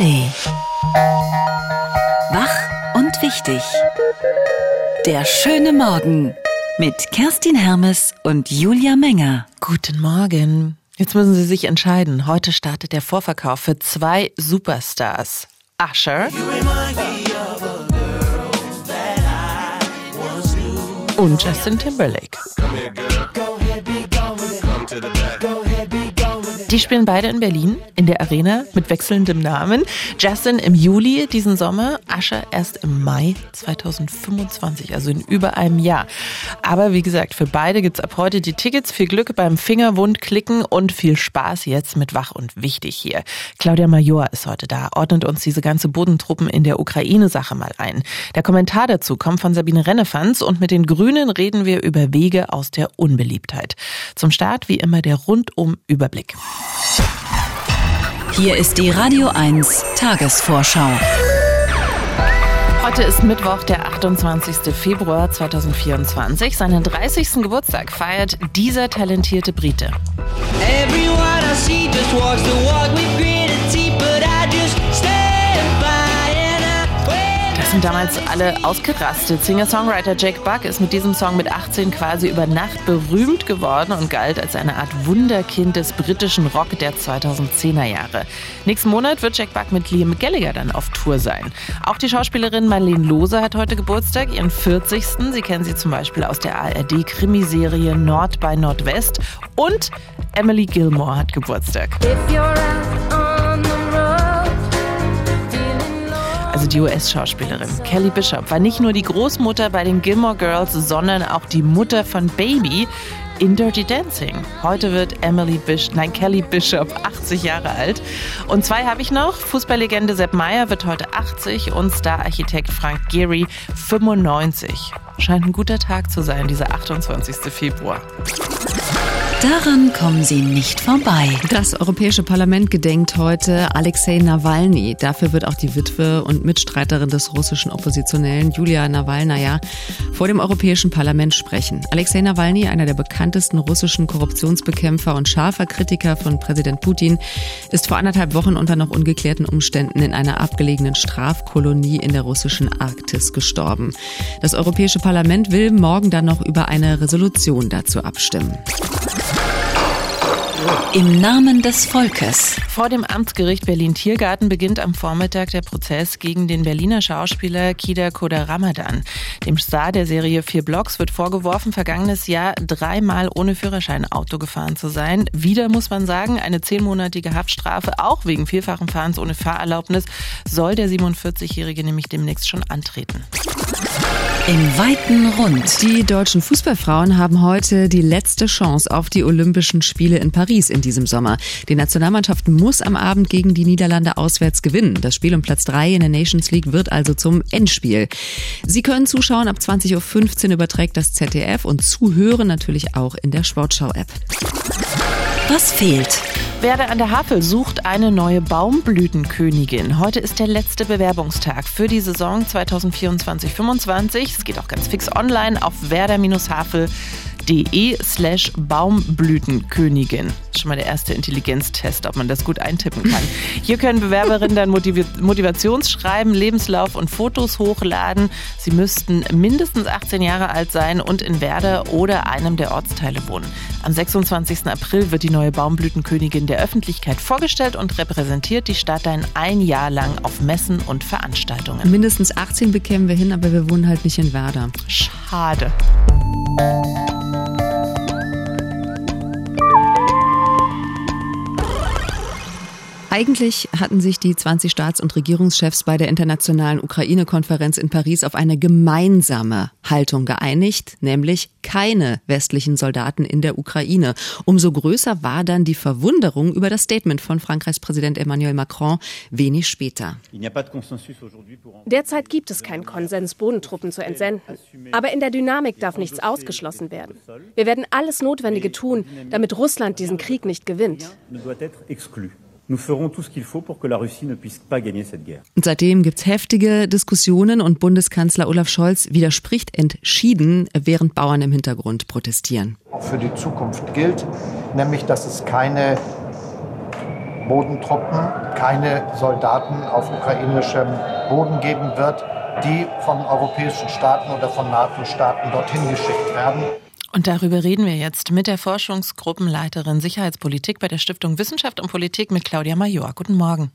ARD. Wach und wichtig. Der schöne Morgen mit Kerstin Hermes und Julia Menger. Guten Morgen. Jetzt müssen Sie sich entscheiden. Heute startet der Vorverkauf für zwei Superstars. Usher und Justin Timberlake. Die spielen beide in Berlin in der Arena mit wechselndem Namen. Justin im Juli diesen Sommer, Ascher erst im Mai 2025, also in über einem Jahr. Aber wie gesagt, für beide gibt's ab heute die Tickets. Viel Glück beim Fingerwund klicken und viel Spaß jetzt mit Wach und Wichtig hier. Claudia Major ist heute da, ordnet uns diese ganze Bodentruppen in der Ukraine-Sache mal ein. Der Kommentar dazu kommt von Sabine Rennefanz und mit den Grünen reden wir über Wege aus der Unbeliebtheit. Zum Start wie immer der rundum Überblick. Hier ist die Radio 1 Tagesvorschau. Heute ist Mittwoch, der 28. Februar 2024. Seinen 30. Geburtstag feiert dieser talentierte Brite. Everyone I see just walks the walk sind damals alle ausgerastet. Singer-Songwriter Jack Buck ist mit diesem Song mit 18 quasi über Nacht berühmt geworden und galt als eine Art Wunderkind des britischen Rock der 2010er Jahre. Nächsten Monat wird Jack Buck mit Liam Gallagher dann auf Tour sein. Auch die Schauspielerin Marlene Lose hat heute Geburtstag, ihren 40. Sie kennen sie zum Beispiel aus der ARD-Krimiserie Nord bei Nordwest. Und Emily Gilmore hat Geburtstag. Also die US-Schauspielerin. Kelly Bishop war nicht nur die Großmutter bei den Gilmore Girls, sondern auch die Mutter von Baby in Dirty Dancing. Heute wird Emily Bish, nein, Kelly Bishop 80 Jahre alt. Und zwei habe ich noch. Fußballlegende Sepp Meyer wird heute 80 und Stararchitekt Frank Gehry 95. Scheint ein guter Tag zu sein, dieser 28. Februar. Daran kommen Sie nicht vorbei. Das Europäische Parlament gedenkt heute Alexei Nawalny. Dafür wird auch die Witwe und Mitstreiterin des russischen Oppositionellen Julia Nawalnaja vor dem Europäischen Parlament sprechen. Alexei Nawalny, einer der bekanntesten russischen Korruptionsbekämpfer und scharfer Kritiker von Präsident Putin, ist vor anderthalb Wochen unter noch ungeklärten Umständen in einer abgelegenen Strafkolonie in der russischen Arktis gestorben. Das Europäische Parlament will morgen dann noch über eine Resolution dazu abstimmen. Im Namen des Volkes. Vor dem Amtsgericht Berlin-Tiergarten beginnt am Vormittag der Prozess gegen den Berliner Schauspieler Kida Koda Ramadan. Dem Star der Serie Vier Blocks wird vorgeworfen, vergangenes Jahr dreimal ohne Führerschein Auto gefahren zu sein. Wieder muss man sagen, eine zehnmonatige Haftstrafe, auch wegen vielfachen Fahrens ohne Fahrerlaubnis, soll der 47-Jährige nämlich demnächst schon antreten. Im weiten Rund. Die deutschen Fußballfrauen haben heute die letzte Chance auf die Olympischen Spiele in Paris in diesem Sommer. Die Nationalmannschaft muss am Abend gegen die Niederlande auswärts gewinnen. Das Spiel um Platz 3 in der Nations League wird also zum Endspiel. Sie können zuschauen, ab 20.15 Uhr überträgt das ZDF und zuhören natürlich auch in der Sportschau-App. Was fehlt? Werder an der Havel sucht eine neue Baumblütenkönigin. Heute ist der letzte Bewerbungstag für die Saison 2024-25. Es geht auch ganz fix online auf werder-havel.de de slash Baumblütenkönigin. Schon mal der erste Intelligenztest, ob man das gut eintippen kann. Hier können Bewerberinnen dann Motiv Motivationsschreiben, Lebenslauf und Fotos hochladen. Sie müssten mindestens 18 Jahre alt sein und in Werder oder einem der Ortsteile wohnen. Am 26. April wird die neue Baumblütenkönigin der Öffentlichkeit vorgestellt und repräsentiert die Stadt dann ein Jahr lang auf Messen und Veranstaltungen. Mindestens 18 bekämen wir hin, aber wir wohnen halt nicht in Werder. Schade. Eigentlich hatten sich die 20 Staats- und Regierungschefs bei der internationalen Ukraine-Konferenz in Paris auf eine gemeinsame Haltung geeinigt, nämlich keine westlichen Soldaten in der Ukraine. Umso größer war dann die Verwunderung über das Statement von Frankreichs Präsident Emmanuel Macron wenig später. Derzeit gibt es keinen Konsens, Bodentruppen zu entsenden. Aber in der Dynamik darf nichts ausgeschlossen werden. Wir werden alles Notwendige tun, damit Russland diesen Krieg nicht gewinnt. Nous ferons tout ce qu'il faut pour que la Russie ne puisse pas gagner cette guerre. Und seitdem gibt's heftige Diskussionen und Bundeskanzler Olaf Scholz widerspricht entschieden, während Bauern im Hintergrund protestieren. Auch für die Zukunft gilt, nämlich dass es keine Bodentruppen, keine Soldaten auf ukrainischem Boden geben wird, die von europäischen Staaten oder von NATO-Staaten dorthin geschickt werden. Und darüber reden wir jetzt mit der Forschungsgruppenleiterin Sicherheitspolitik bei der Stiftung Wissenschaft und Politik mit Claudia Major. Guten Morgen.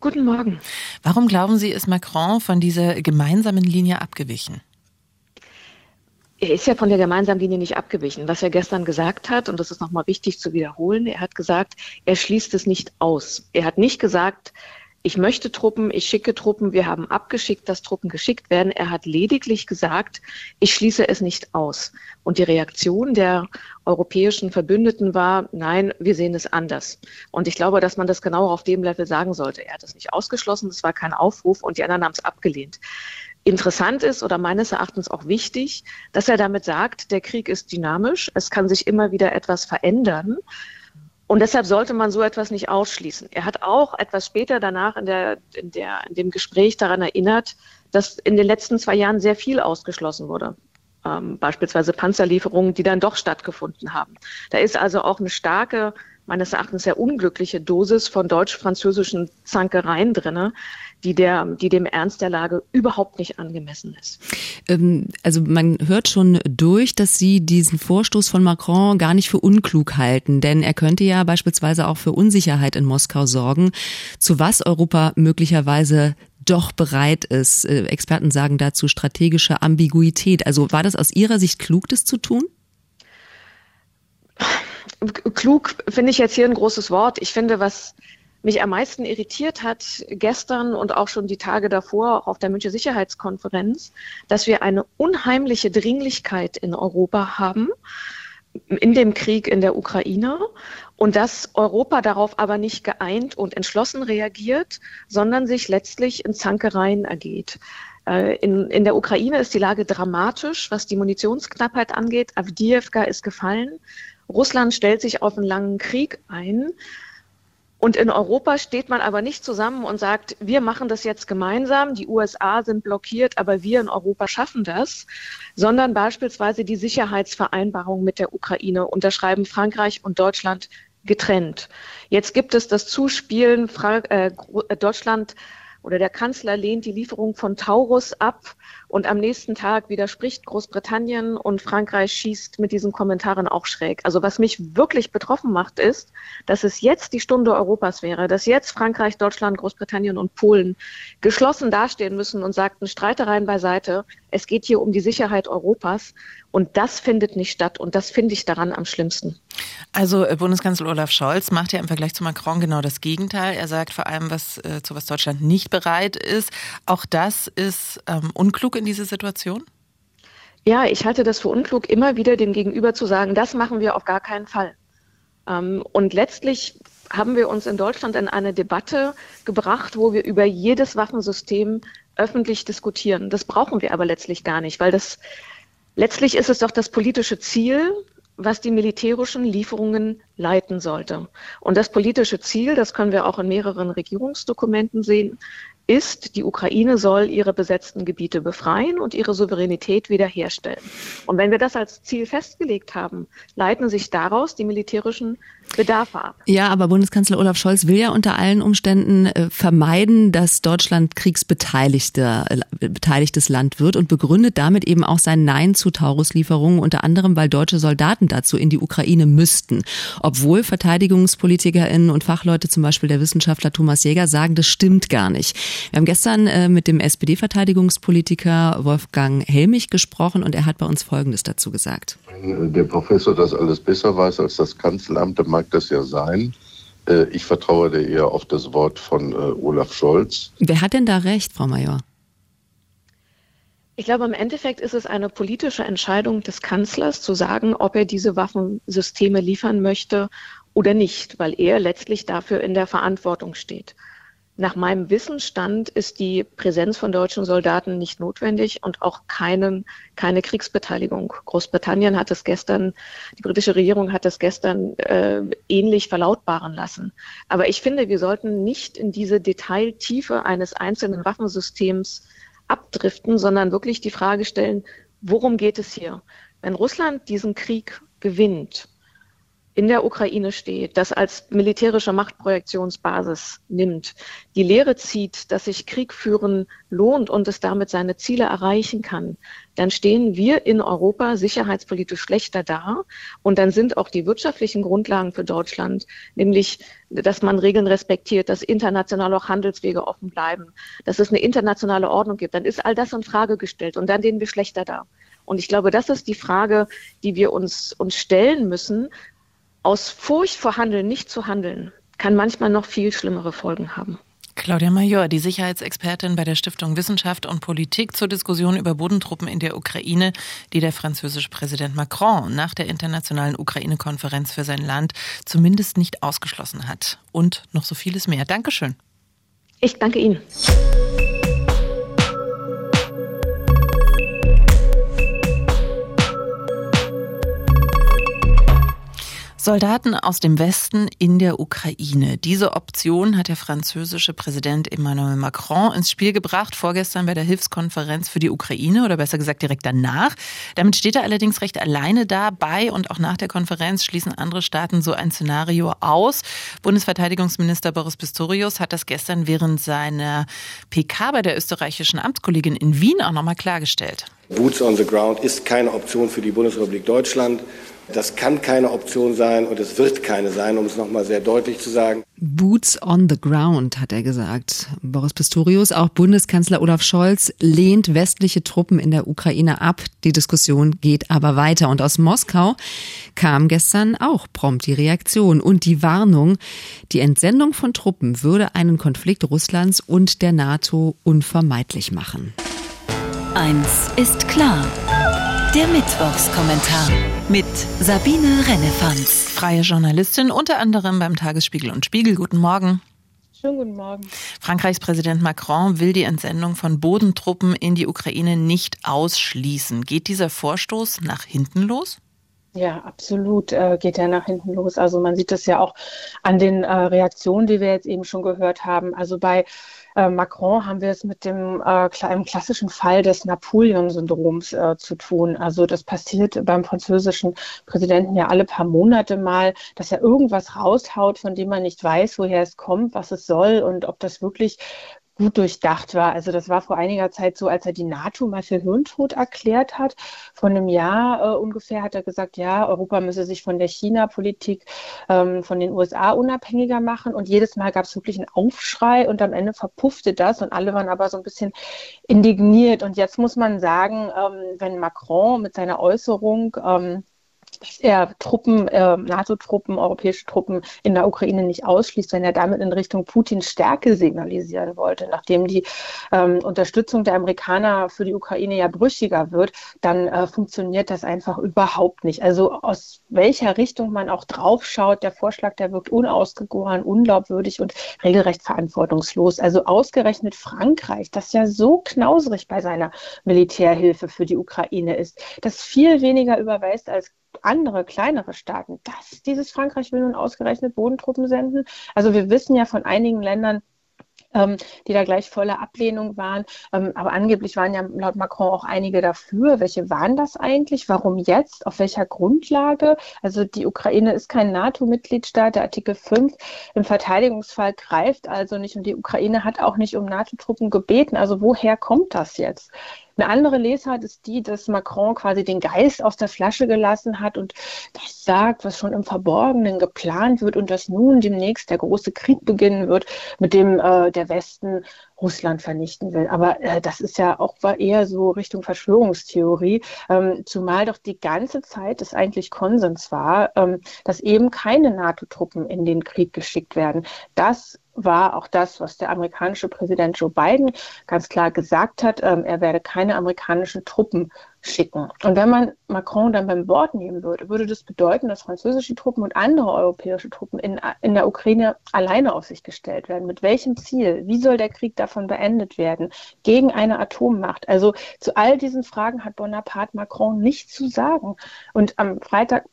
Guten Morgen. Warum glauben Sie, ist Macron von dieser gemeinsamen Linie abgewichen? Er ist ja von der gemeinsamen Linie nicht abgewichen. Was er gestern gesagt hat, und das ist nochmal wichtig zu wiederholen, er hat gesagt, er schließt es nicht aus. Er hat nicht gesagt, ich möchte Truppen, ich schicke Truppen, wir haben abgeschickt, dass Truppen geschickt werden. Er hat lediglich gesagt, ich schließe es nicht aus. Und die Reaktion der europäischen Verbündeten war, nein, wir sehen es anders. Und ich glaube, dass man das genau auf dem Level sagen sollte. Er hat es nicht ausgeschlossen, es war kein Aufruf und die anderen haben es abgelehnt. Interessant ist oder meines Erachtens auch wichtig, dass er damit sagt, der Krieg ist dynamisch, es kann sich immer wieder etwas verändern. Und deshalb sollte man so etwas nicht ausschließen. Er hat auch etwas später danach in, der, in, der, in dem Gespräch daran erinnert, dass in den letzten zwei Jahren sehr viel ausgeschlossen wurde. Ähm, beispielsweise Panzerlieferungen, die dann doch stattgefunden haben. Da ist also auch eine starke, meines Erachtens sehr unglückliche Dosis von deutsch-französischen Zankereien drinne, die, der, die dem Ernst der Lage überhaupt nicht angemessen ist. Ähm, also man hört schon durch, dass Sie diesen Vorstoß von Macron gar nicht für unklug halten, denn er könnte ja beispielsweise auch für Unsicherheit in Moskau sorgen, zu was Europa möglicherweise doch bereit ist. Äh, Experten sagen dazu strategische Ambiguität. Also war das aus Ihrer Sicht klug, das zu tun? Klug finde ich jetzt hier ein großes Wort. Ich finde, was mich am meisten irritiert hat gestern und auch schon die Tage davor, auf der München Sicherheitskonferenz, dass wir eine unheimliche Dringlichkeit in Europa haben in dem Krieg in der Ukraine und dass Europa darauf aber nicht geeint und entschlossen reagiert, sondern sich letztlich in Zankereien ergeht. Äh, in, in der Ukraine ist die Lage dramatisch, was die Munitionsknappheit angeht. Avdiivka ist gefallen. Russland stellt sich auf einen langen Krieg ein. Und in Europa steht man aber nicht zusammen und sagt, wir machen das jetzt gemeinsam, die USA sind blockiert, aber wir in Europa schaffen das, sondern beispielsweise die Sicherheitsvereinbarung mit der Ukraine unterschreiben Frankreich und Deutschland getrennt. Jetzt gibt es das Zuspielen, Frank äh, Deutschland oder der Kanzler lehnt die Lieferung von Taurus ab und am nächsten Tag widerspricht Großbritannien und Frankreich schießt mit diesen Kommentaren auch schräg. Also was mich wirklich betroffen macht, ist, dass es jetzt die Stunde Europas wäre, dass jetzt Frankreich, Deutschland, Großbritannien und Polen geschlossen dastehen müssen und sagten, Streitereien beiseite, es geht hier um die Sicherheit Europas und das findet nicht statt und das finde ich daran am schlimmsten. Also äh, Bundeskanzler Olaf Scholz macht ja im Vergleich zu Macron genau das Gegenteil. Er sagt vor allem, was äh, zu was Deutschland nicht bereit ist. Auch das ist ähm, unklug in diese Situation? Ja, ich halte das für unklug, immer wieder dem Gegenüber zu sagen, das machen wir auf gar keinen Fall. Ähm, und letztlich haben wir uns in Deutschland in eine Debatte gebracht, wo wir über jedes Waffensystem öffentlich diskutieren. Das brauchen wir aber letztlich gar nicht, weil das letztlich ist es doch das politische Ziel, was die militärischen Lieferungen leiten sollte. Und das politische Ziel, das können wir auch in mehreren Regierungsdokumenten sehen, ist, die Ukraine soll ihre besetzten Gebiete befreien und ihre Souveränität wiederherstellen. Und wenn wir das als Ziel festgelegt haben, leiten sich daraus die militärischen Bedarfe ab. Ja, aber Bundeskanzler Olaf Scholz will ja unter allen Umständen äh, vermeiden, dass Deutschland kriegsbeteiligter äh, beteiligtes Land wird und begründet damit eben auch sein Nein zu Tauruslieferungen, unter anderem, weil deutsche Soldaten dazu in die Ukraine müssten. Obwohl VerteidigungspolitikerInnen und Fachleute, zum Beispiel der Wissenschaftler Thomas Jäger, sagen, das stimmt gar nicht. Wir haben gestern äh, mit dem SPD-Verteidigungspolitiker Wolfgang Helmich gesprochen und er hat bei uns Folgendes dazu gesagt. Wenn der Professor das alles besser weiß als das Kanzleramt, dann mag das ja sein. Äh, ich vertraue dir eher auf das Wort von äh, Olaf Scholz. Wer hat denn da recht, Frau Major? Ich glaube, im Endeffekt ist es eine politische Entscheidung des Kanzlers zu sagen, ob er diese Waffensysteme liefern möchte oder nicht, weil er letztlich dafür in der Verantwortung steht. Nach meinem Wissensstand ist die Präsenz von deutschen Soldaten nicht notwendig und auch keinen, keine Kriegsbeteiligung. Großbritannien hat es gestern, die britische Regierung hat es gestern äh, ähnlich verlautbaren lassen. Aber ich finde, wir sollten nicht in diese Detailtiefe eines einzelnen Waffensystems abdriften, sondern wirklich die Frage stellen, worum geht es hier? Wenn Russland diesen Krieg gewinnt, in der Ukraine steht, das als militärische Machtprojektionsbasis nimmt, die Lehre zieht, dass sich Krieg führen lohnt und es damit seine Ziele erreichen kann, dann stehen wir in Europa sicherheitspolitisch schlechter da. Und dann sind auch die wirtschaftlichen Grundlagen für Deutschland, nämlich, dass man Regeln respektiert, dass international auch Handelswege offen bleiben, dass es eine internationale Ordnung gibt, dann ist all das in Frage gestellt und dann stehen wir schlechter da. Und ich glaube, das ist die Frage, die wir uns, uns stellen müssen. Aus Furcht vor Handeln nicht zu handeln, kann manchmal noch viel schlimmere Folgen haben. Claudia Major, die Sicherheitsexpertin bei der Stiftung Wissenschaft und Politik zur Diskussion über Bodentruppen in der Ukraine, die der französische Präsident Macron nach der internationalen Ukraine-Konferenz für sein Land zumindest nicht ausgeschlossen hat. Und noch so vieles mehr. Dankeschön. Ich danke Ihnen. Soldaten aus dem Westen in der Ukraine. Diese Option hat der französische Präsident Emmanuel Macron ins Spiel gebracht, vorgestern bei der Hilfskonferenz für die Ukraine oder besser gesagt direkt danach. Damit steht er allerdings recht alleine da. Bei und auch nach der Konferenz schließen andere Staaten so ein Szenario aus. Bundesverteidigungsminister Boris Pistorius hat das gestern während seiner PK bei der österreichischen Amtskollegin in Wien auch nochmal klargestellt. Boots on the ground ist keine Option für die Bundesrepublik Deutschland. Das kann keine Option sein und es wird keine sein, um es nochmal sehr deutlich zu sagen. Boots on the ground, hat er gesagt. Boris Pistorius, auch Bundeskanzler Olaf Scholz, lehnt westliche Truppen in der Ukraine ab. Die Diskussion geht aber weiter. Und aus Moskau kam gestern auch prompt die Reaktion und die Warnung, die Entsendung von Truppen würde einen Konflikt Russlands und der NATO unvermeidlich machen. Eins ist klar. Der Mittwochskommentar mit Sabine Rennefanz. Freie Journalistin, unter anderem beim Tagesspiegel und Spiegel. Guten Morgen. Schönen guten Morgen. Frankreichs Präsident Macron will die Entsendung von Bodentruppen in die Ukraine nicht ausschließen. Geht dieser Vorstoß nach hinten los? Ja, absolut äh, geht er nach hinten los. Also man sieht das ja auch an den äh, Reaktionen, die wir jetzt eben schon gehört haben. Also bei Macron haben wir es mit dem äh, einem klassischen Fall des Napoleon-Syndroms äh, zu tun. Also das passiert beim französischen Präsidenten ja alle paar Monate mal, dass er irgendwas raushaut, von dem man nicht weiß, woher es kommt, was es soll und ob das wirklich gut durchdacht war. Also das war vor einiger Zeit so, als er die NATO mal für Hirntod erklärt hat. Vor einem Jahr äh, ungefähr hat er gesagt, ja, Europa müsse sich von der China-Politik ähm, von den USA unabhängiger machen. Und jedes Mal gab es wirklich einen Aufschrei und am Ende verpuffte das und alle waren aber so ein bisschen indigniert. Und jetzt muss man sagen, ähm, wenn Macron mit seiner Äußerung ähm, er Truppen, äh, NATO-Truppen, europäische Truppen in der Ukraine nicht ausschließt, wenn er damit in Richtung Putins Stärke signalisieren wollte, nachdem die ähm, Unterstützung der Amerikaner für die Ukraine ja brüchiger wird, dann äh, funktioniert das einfach überhaupt nicht. Also aus welcher Richtung man auch draufschaut, der Vorschlag, der wirkt unausgegoren, unglaubwürdig und regelrecht verantwortungslos. Also ausgerechnet Frankreich, das ja so knauserig bei seiner Militärhilfe für die Ukraine ist, das viel weniger überweist als andere kleinere Staaten, dass dieses Frankreich will nun ausgerechnet Bodentruppen senden. Also wir wissen ja von einigen Ländern, ähm, die da gleich voller Ablehnung waren. Ähm, aber angeblich waren ja laut Macron auch einige dafür. Welche waren das eigentlich? Warum jetzt? Auf welcher Grundlage? Also die Ukraine ist kein NATO-Mitgliedstaat. Der Artikel 5 im Verteidigungsfall greift also nicht und die Ukraine hat auch nicht um NATO-Truppen gebeten. Also woher kommt das jetzt? Eine andere Lesart ist die, dass Macron quasi den Geist aus der Flasche gelassen hat und das sagt, was schon im Verborgenen geplant wird und dass nun demnächst der große Krieg beginnen wird, mit dem äh, der Westen Russland vernichten will. Aber äh, das ist ja auch eher so Richtung Verschwörungstheorie, ähm, zumal doch die ganze Zeit es eigentlich Konsens war, ähm, dass eben keine NATO-Truppen in den Krieg geschickt werden. Das war auch das, was der amerikanische Präsident Joe Biden ganz klar gesagt hat. Ähm, er werde keine amerikanischen Truppen schicken. Und wenn man Macron dann beim Wort nehmen würde, würde das bedeuten, dass französische Truppen und andere europäische Truppen in, in der Ukraine alleine auf sich gestellt werden. Mit welchem Ziel? Wie soll der Krieg davon beendet werden? Gegen eine Atommacht? Also zu all diesen Fragen hat Bonaparte Macron nichts zu sagen. Und am Freitag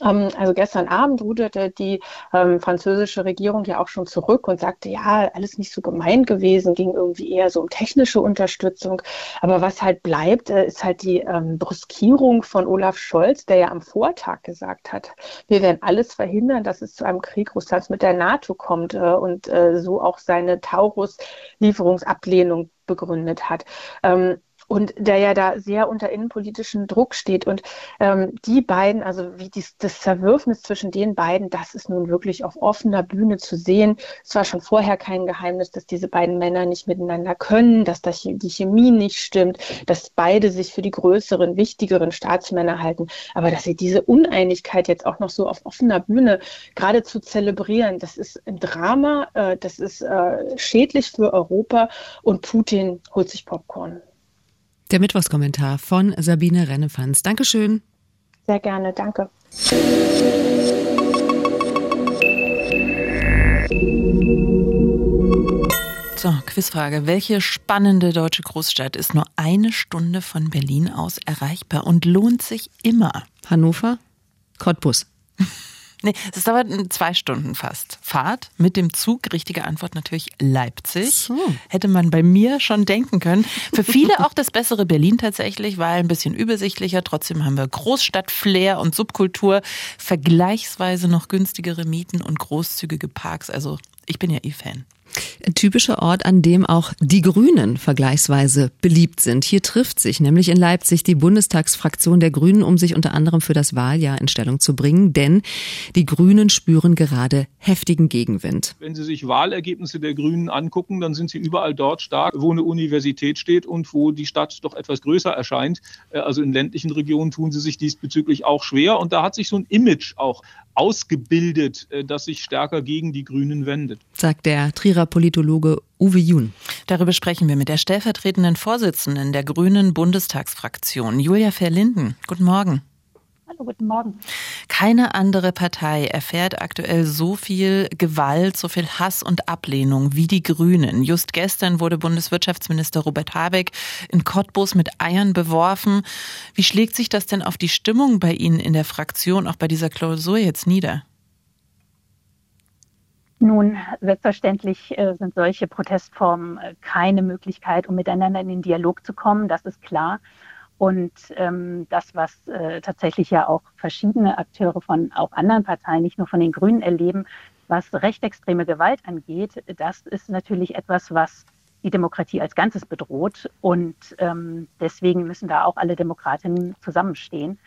also gestern Abend ruderte die ähm, französische Regierung ja auch schon zurück und sagte, ja, alles nicht so gemeint gewesen, ging irgendwie eher so um technische Unterstützung. Aber was halt bleibt, äh, ist halt die ähm, Brüskierung von Olaf Scholz, der ja am Vortag gesagt hat, wir werden alles verhindern, dass es zu einem Krieg Russlands mit der NATO kommt äh, und äh, so auch seine Taurus-Lieferungsablehnung begründet hat. Ähm, und der ja da sehr unter innenpolitischen Druck steht. Und ähm, die beiden, also wie dies, das Zerwürfnis zwischen den beiden, das ist nun wirklich auf offener Bühne zu sehen. Es war schon vorher kein Geheimnis, dass diese beiden Männer nicht miteinander können, dass das, die Chemie nicht stimmt, dass beide sich für die größeren, wichtigeren Staatsmänner halten. Aber dass sie diese Uneinigkeit jetzt auch noch so auf offener Bühne gerade zu zelebrieren, das ist ein Drama, äh, das ist äh, schädlich für Europa und Putin holt sich Popcorn. Der Mittwochskommentar von Sabine Rennefanz. Dankeschön. Sehr gerne, danke. So, Quizfrage. Welche spannende deutsche Großstadt ist nur eine Stunde von Berlin aus erreichbar und lohnt sich immer? Hannover? Cottbus. Nee, es dauert zwei Stunden fast. Fahrt mit dem Zug, richtige Antwort natürlich Leipzig. So. Hätte man bei mir schon denken können. Für viele auch das bessere Berlin tatsächlich, weil ein bisschen übersichtlicher. Trotzdem haben wir Großstadt-Flair und Subkultur, vergleichsweise noch günstigere Mieten und großzügige Parks. Also ich bin ja eh Fan. Ein typischer Ort, an dem auch die Grünen vergleichsweise beliebt sind. Hier trifft sich nämlich in Leipzig die Bundestagsfraktion der Grünen, um sich unter anderem für das Wahljahr in Stellung zu bringen, denn die Grünen spüren gerade heftigen Gegenwind. Wenn Sie sich Wahlergebnisse der Grünen angucken, dann sind sie überall dort stark, wo eine Universität steht und wo die Stadt doch etwas größer erscheint. Äh, also in ländlichen Regionen tun sie sich diesbezüglich auch schwer und da hat sich so ein Image auch ausgebildet, äh, das sich stärker gegen die Grünen wendet. Sagt der Trierer Politologe Uwe Jun. Darüber sprechen wir mit der stellvertretenden Vorsitzenden der Grünen Bundestagsfraktion, Julia Verlinden. Guten Morgen. Hallo, guten Morgen. Keine andere Partei erfährt aktuell so viel Gewalt, so viel Hass und Ablehnung wie die Grünen. Just gestern wurde Bundeswirtschaftsminister Robert Habeck in Cottbus mit Eiern beworfen. Wie schlägt sich das denn auf die Stimmung bei Ihnen in der Fraktion, auch bei dieser Klausur jetzt nieder? Nun, selbstverständlich äh, sind solche Protestformen äh, keine Möglichkeit, um miteinander in den Dialog zu kommen. Das ist klar. Und ähm, das, was äh, tatsächlich ja auch verschiedene Akteure von auch anderen Parteien, nicht nur von den Grünen erleben, was rechtsextreme Gewalt angeht, das ist natürlich etwas, was die Demokratie als Ganzes bedroht. Und ähm, deswegen müssen da auch alle Demokratinnen zusammenstehen.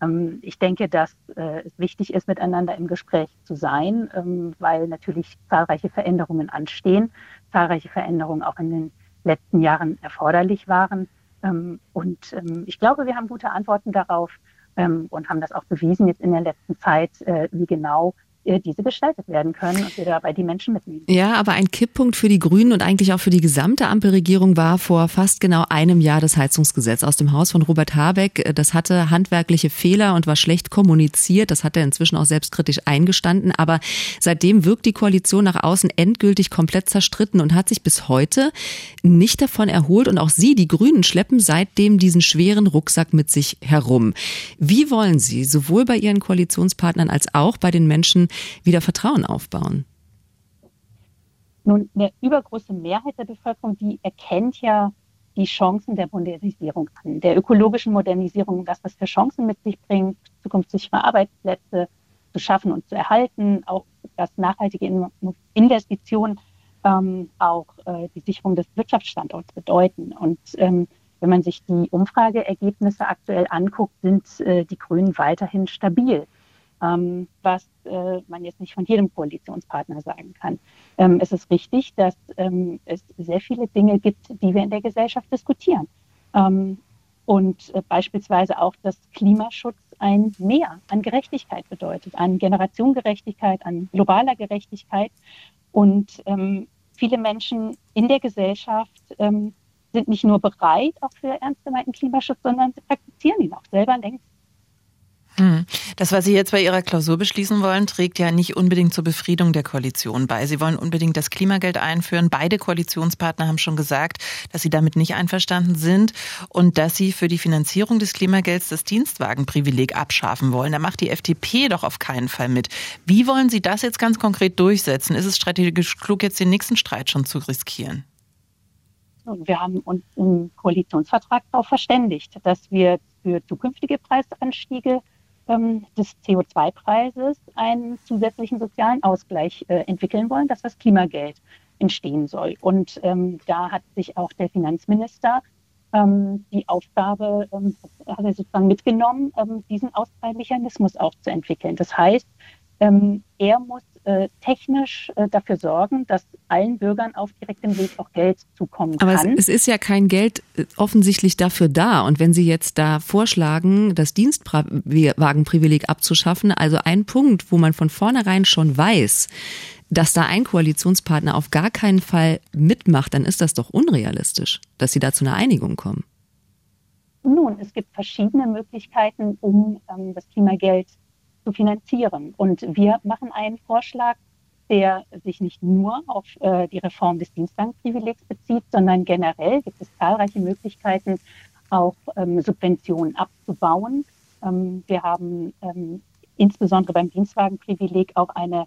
Ähm, ich denke, dass äh, es wichtig ist, miteinander im Gespräch zu sein, ähm, weil natürlich zahlreiche Veränderungen anstehen, zahlreiche Veränderungen auch in den letzten Jahren erforderlich waren. Ähm, und ich glaube, wir haben gute Antworten darauf und haben das auch bewiesen jetzt in der letzten Zeit, äh, wie genau diese gestaltet werden können und wir dabei die Menschen mitnehmen. Ja, aber ein Kipppunkt für die Grünen und eigentlich auch für die gesamte Ampelregierung war vor fast genau einem Jahr das Heizungsgesetz aus dem Haus von Robert Habeck. Das hatte handwerkliche Fehler und war schlecht kommuniziert. Das hat er inzwischen auch selbstkritisch eingestanden. Aber seitdem wirkt die Koalition nach außen endgültig komplett zerstritten und hat sich bis heute nicht davon erholt. Und auch Sie, die Grünen, schleppen seitdem diesen schweren Rucksack mit sich herum. Wie wollen Sie sowohl bei Ihren Koalitionspartnern als auch bei den Menschen wieder Vertrauen aufbauen? Nun, eine übergroße Mehrheit der Bevölkerung, die erkennt ja die Chancen der Modernisierung an, der ökologischen Modernisierung, das, was für Chancen mit sich bringt, zukunftssichere Arbeitsplätze zu schaffen und zu erhalten, auch dass nachhaltige Investitionen ähm, auch äh, die Sicherung des Wirtschaftsstandorts bedeuten. Und ähm, wenn man sich die Umfrageergebnisse aktuell anguckt, sind äh, die Grünen weiterhin stabil ähm, was äh, man jetzt nicht von jedem Koalitionspartner sagen kann. Ähm, es ist richtig, dass ähm, es sehr viele Dinge gibt, die wir in der Gesellschaft diskutieren. Ähm, und äh, beispielsweise auch, dass Klimaschutz ein Mehr an Gerechtigkeit bedeutet, an Generationengerechtigkeit, an globaler Gerechtigkeit. Und ähm, viele Menschen in der Gesellschaft ähm, sind nicht nur bereit auch für ernst gemeinten Klimaschutz, sondern sie praktizieren ihn auch selber längst. Das, was Sie jetzt bei Ihrer Klausur beschließen wollen, trägt ja nicht unbedingt zur Befriedung der Koalition bei. Sie wollen unbedingt das Klimageld einführen. Beide Koalitionspartner haben schon gesagt, dass sie damit nicht einverstanden sind und dass sie für die Finanzierung des Klimagelds das Dienstwagenprivileg abschaffen wollen. Da macht die FDP doch auf keinen Fall mit. Wie wollen Sie das jetzt ganz konkret durchsetzen? Ist es strategisch klug, jetzt den nächsten Streit schon zu riskieren? Wir haben uns im Koalitionsvertrag darauf verständigt, dass wir für zukünftige Preisanstiege ähm, des CO2-Preises einen zusätzlichen sozialen Ausgleich äh, entwickeln wollen, dass das Klimageld entstehen soll. Und ähm, da hat sich auch der Finanzminister ähm, die Aufgabe ähm, hat er sozusagen mitgenommen, ähm, diesen Ausgleichsmechanismus auch zu entwickeln. Das heißt, ähm, er muss äh, technisch äh, dafür sorgen, dass allen Bürgern auf direktem Weg auch Geld zukommen kann. Aber es, es, ist ja kein Geld äh, offensichtlich dafür da. Und wenn Sie jetzt da vorschlagen, das Dienstwagenprivileg abzuschaffen, also ein Punkt, wo man von vornherein schon weiß, dass da ein Koalitionspartner auf gar keinen Fall mitmacht, dann ist das doch unrealistisch, dass Sie da zu einer Einigung kommen. Nun, es gibt verschiedene Möglichkeiten, um ähm, das Klimageld zu finanzieren. Und wir machen einen Vorschlag, der sich nicht nur auf äh, die Reform des Dienstwagenprivilegs bezieht, sondern generell gibt es zahlreiche Möglichkeiten, auch ähm, Subventionen abzubauen. Ähm, wir haben ähm, insbesondere beim Dienstwagenprivileg auch eine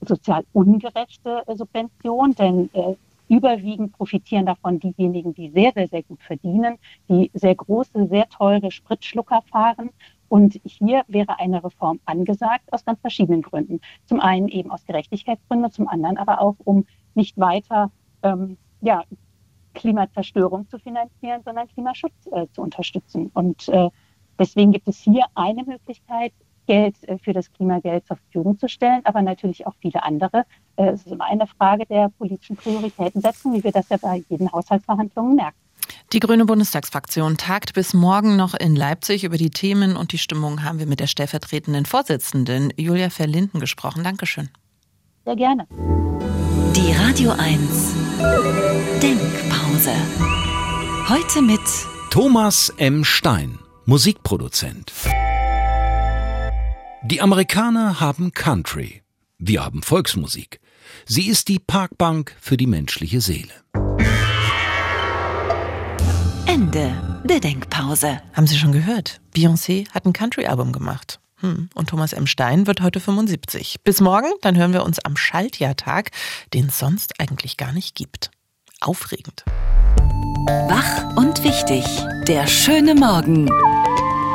sozial ungerechte äh, Subvention, denn äh, überwiegend profitieren davon diejenigen, die sehr, sehr, sehr gut verdienen, die sehr große, sehr teure Spritschlucker fahren und hier wäre eine Reform angesagt aus ganz verschiedenen Gründen. Zum einen eben aus Gerechtigkeitsgründen, zum anderen aber auch, um nicht weiter ähm, ja, Klimazerstörung zu finanzieren, sondern Klimaschutz äh, zu unterstützen. Und äh, deswegen gibt es hier eine Möglichkeit, Geld äh, für das Klimageld zur Verfügung zu stellen, aber natürlich auch viele andere. Äh, es ist immer eine Frage der politischen Prioritätensetzung, wie wir das ja bei jeden Haushaltsverhandlungen merken. Die Grüne Bundestagsfraktion tagt bis morgen noch in Leipzig. Über die Themen und die Stimmung haben wir mit der stellvertretenden Vorsitzenden Julia Verlinden gesprochen. Dankeschön. Sehr gerne. Die Radio 1 Denkpause. Heute mit Thomas M. Stein, Musikproduzent. Die Amerikaner haben Country. Wir haben Volksmusik. Sie ist die Parkbank für die menschliche Seele. Ende der Denkpause. Haben Sie schon gehört? Beyoncé hat ein Country-Album gemacht. Hm. Und Thomas M. Stein wird heute 75. Bis morgen, dann hören wir uns am Schaltjahrtag, den es sonst eigentlich gar nicht gibt. Aufregend. Wach und wichtig. Der schöne Morgen.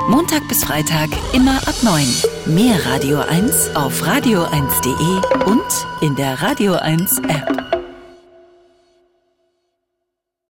Montag bis Freitag immer ab 9. Mehr Radio 1 auf radio1.de und in der Radio 1 App.